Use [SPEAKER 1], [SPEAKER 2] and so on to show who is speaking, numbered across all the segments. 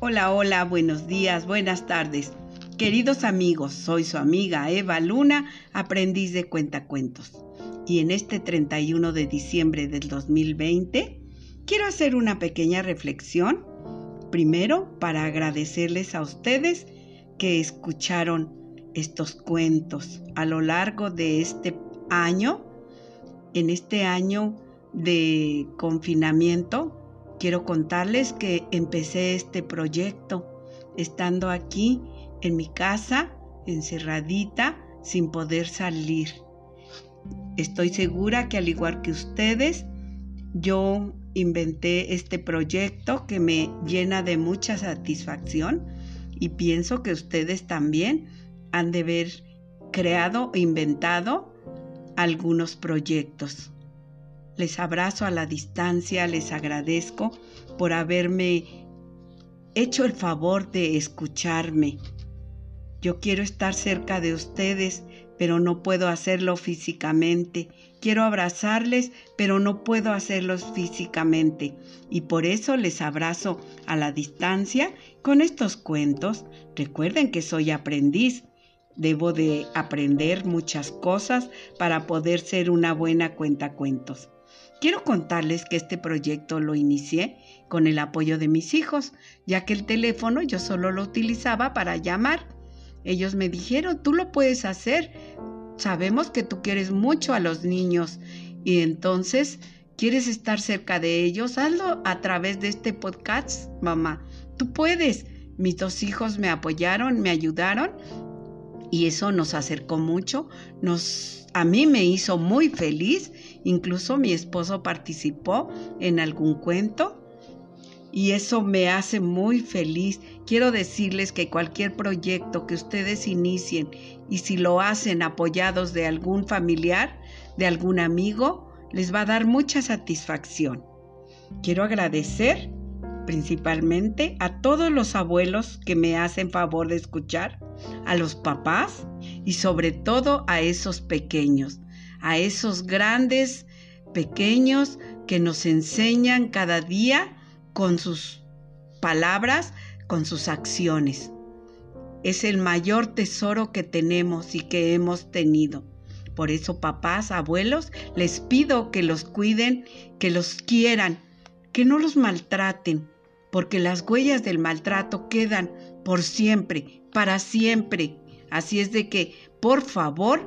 [SPEAKER 1] Hola, hola, buenos días, buenas tardes. Queridos amigos, soy su amiga Eva Luna, aprendiz de cuentacuentos. Y en este 31 de diciembre del 2020, quiero hacer una pequeña reflexión. Primero, para agradecerles a ustedes que escucharon estos cuentos a lo largo de este año. En este año de confinamiento, quiero contarles que empecé este proyecto estando aquí en mi casa, encerradita, sin poder salir. Estoy segura que al igual que ustedes, yo inventé este proyecto que me llena de mucha satisfacción y pienso que ustedes también han de haber creado e inventado algunos proyectos. Les abrazo a la distancia, les agradezco por haberme hecho el favor de escucharme. Yo quiero estar cerca de ustedes, pero no puedo hacerlo físicamente. Quiero abrazarles, pero no puedo hacerlos físicamente. Y por eso les abrazo a la distancia con estos cuentos. Recuerden que soy aprendiz. Debo de aprender muchas cosas para poder ser una buena cuentacuentos. Quiero contarles que este proyecto lo inicié con el apoyo de mis hijos, ya que el teléfono yo solo lo utilizaba para llamar. Ellos me dijeron, tú lo puedes hacer, sabemos que tú quieres mucho a los niños y entonces quieres estar cerca de ellos, hazlo a través de este podcast, mamá. Tú puedes. Mis dos hijos me apoyaron, me ayudaron y eso nos acercó mucho, nos a mí me hizo muy feliz, incluso mi esposo participó en algún cuento y eso me hace muy feliz. Quiero decirles que cualquier proyecto que ustedes inicien y si lo hacen apoyados de algún familiar, de algún amigo, les va a dar mucha satisfacción. Quiero agradecer principalmente a todos los abuelos que me hacen favor de escuchar, a los papás y sobre todo a esos pequeños, a esos grandes pequeños que nos enseñan cada día con sus palabras, con sus acciones. Es el mayor tesoro que tenemos y que hemos tenido. Por eso, papás, abuelos, les pido que los cuiden, que los quieran, que no los maltraten, porque las huellas del maltrato quedan por siempre, para siempre. Así es de que, por favor,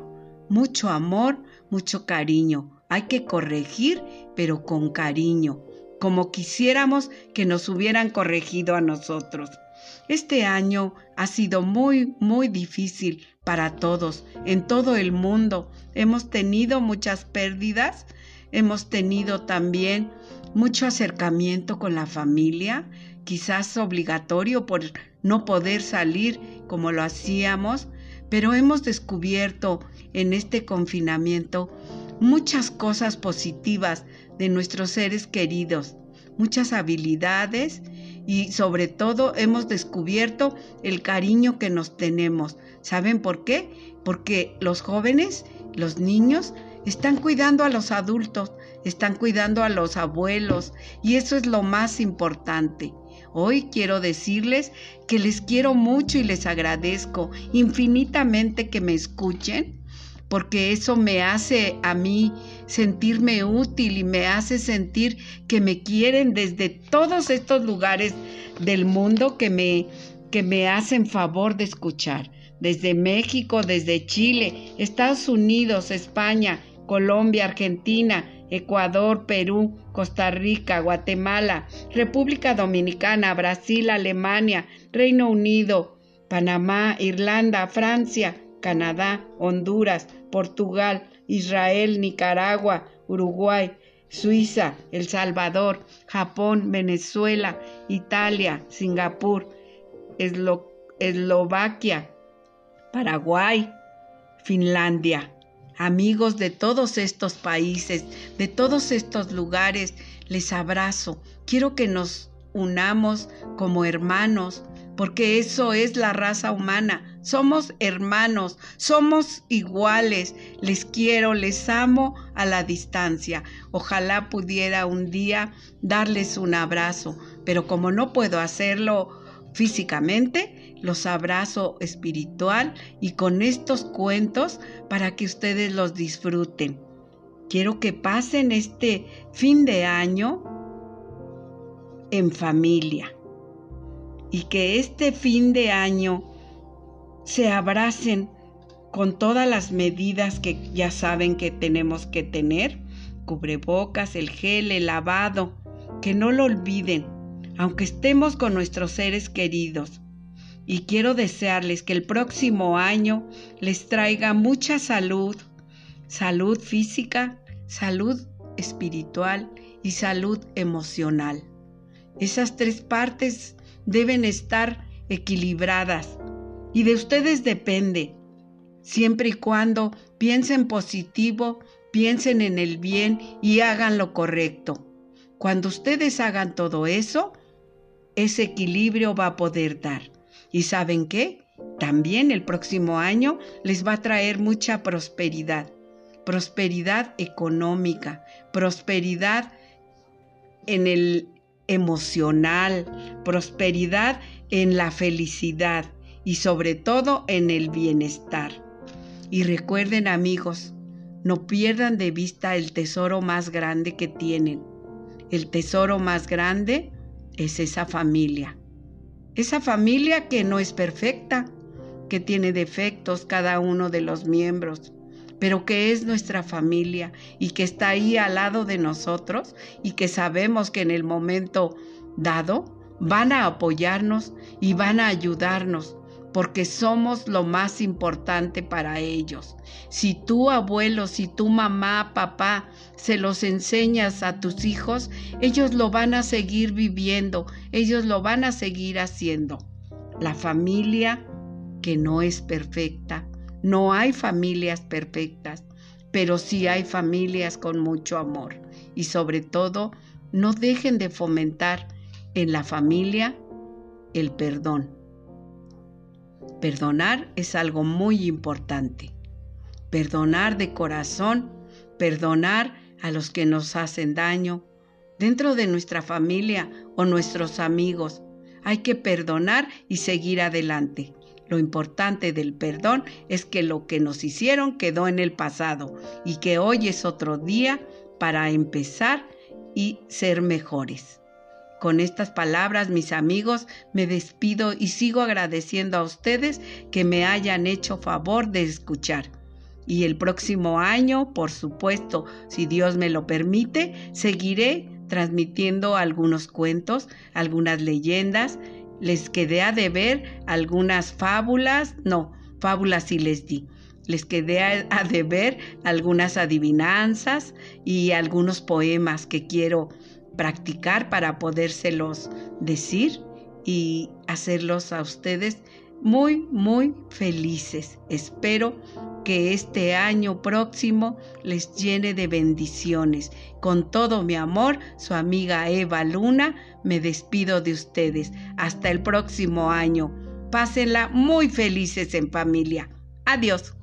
[SPEAKER 1] mucho amor, mucho cariño. Hay que corregir, pero con cariño, como quisiéramos que nos hubieran corregido a nosotros. Este año ha sido muy, muy difícil para todos, en todo el mundo. Hemos tenido muchas pérdidas, hemos tenido también mucho acercamiento con la familia, quizás obligatorio por no poder salir como lo hacíamos, pero hemos descubierto en este confinamiento muchas cosas positivas de nuestros seres queridos, muchas habilidades y sobre todo hemos descubierto el cariño que nos tenemos. ¿Saben por qué? Porque los jóvenes, los niños, están cuidando a los adultos, están cuidando a los abuelos y eso es lo más importante. Hoy quiero decirles que les quiero mucho y les agradezco infinitamente que me escuchen, porque eso me hace a mí sentirme útil y me hace sentir que me quieren desde todos estos lugares del mundo que me, que me hacen favor de escuchar. Desde México, desde Chile, Estados Unidos, España, Colombia, Argentina, Ecuador, Perú, Costa Rica, Guatemala, República Dominicana, Brasil, Alemania, Reino Unido, Panamá, Irlanda, Francia, Canadá, Honduras, Portugal, Israel, Nicaragua, Uruguay, Suiza, El Salvador, Japón, Venezuela, Italia, Singapur, Eslovaquia, Paraguay, Finlandia. Amigos de todos estos países, de todos estos lugares, les abrazo. Quiero que nos unamos como hermanos, porque eso es la raza humana. Somos hermanos, somos iguales. Les quiero, les amo a la distancia. Ojalá pudiera un día darles un abrazo, pero como no puedo hacerlo físicamente, los abrazo espiritual y con estos cuentos para que ustedes los disfruten. Quiero que pasen este fin de año en familia y que este fin de año se abracen con todas las medidas que ya saben que tenemos que tener, cubrebocas, el gel, el lavado, que no lo olviden, aunque estemos con nuestros seres queridos. Y quiero desearles que el próximo año les traiga mucha salud, salud física, salud espiritual y salud emocional. Esas tres partes deben estar equilibradas y de ustedes depende, siempre y cuando piensen positivo, piensen en el bien y hagan lo correcto. Cuando ustedes hagan todo eso, ese equilibrio va a poder dar. ¿Y saben qué? También el próximo año les va a traer mucha prosperidad. Prosperidad económica, prosperidad en el emocional, prosperidad en la felicidad y sobre todo en el bienestar. Y recuerden amigos, no pierdan de vista el tesoro más grande que tienen. El tesoro más grande es esa familia. Esa familia que no es perfecta, que tiene defectos cada uno de los miembros, pero que es nuestra familia y que está ahí al lado de nosotros y que sabemos que en el momento dado van a apoyarnos y van a ayudarnos porque somos lo más importante para ellos. Si tú abuelo, si tu mamá, papá, se los enseñas a tus hijos, ellos lo van a seguir viviendo, ellos lo van a seguir haciendo. La familia que no es perfecta, no hay familias perfectas, pero sí hay familias con mucho amor. Y sobre todo, no dejen de fomentar en la familia el perdón Perdonar es algo muy importante. Perdonar de corazón, perdonar a los que nos hacen daño, dentro de nuestra familia o nuestros amigos. Hay que perdonar y seguir adelante. Lo importante del perdón es que lo que nos hicieron quedó en el pasado y que hoy es otro día para empezar y ser mejores. Con estas palabras, mis amigos, me despido y sigo agradeciendo a ustedes que me hayan hecho favor de escuchar. Y el próximo año, por supuesto, si Dios me lo permite, seguiré transmitiendo algunos cuentos, algunas leyendas. Les quedé a deber algunas fábulas, no, fábulas sí les di. Les quedé a, deber algunas adivinanzas y algunos poemas que quiero practicar para podérselos decir y hacerlos a ustedes muy, muy felices. Espero que este año próximo les llene de bendiciones. Con todo mi amor, su amiga Eva Luna, me despido de ustedes. Hasta el próximo año. Pásenla muy felices en familia. Adiós.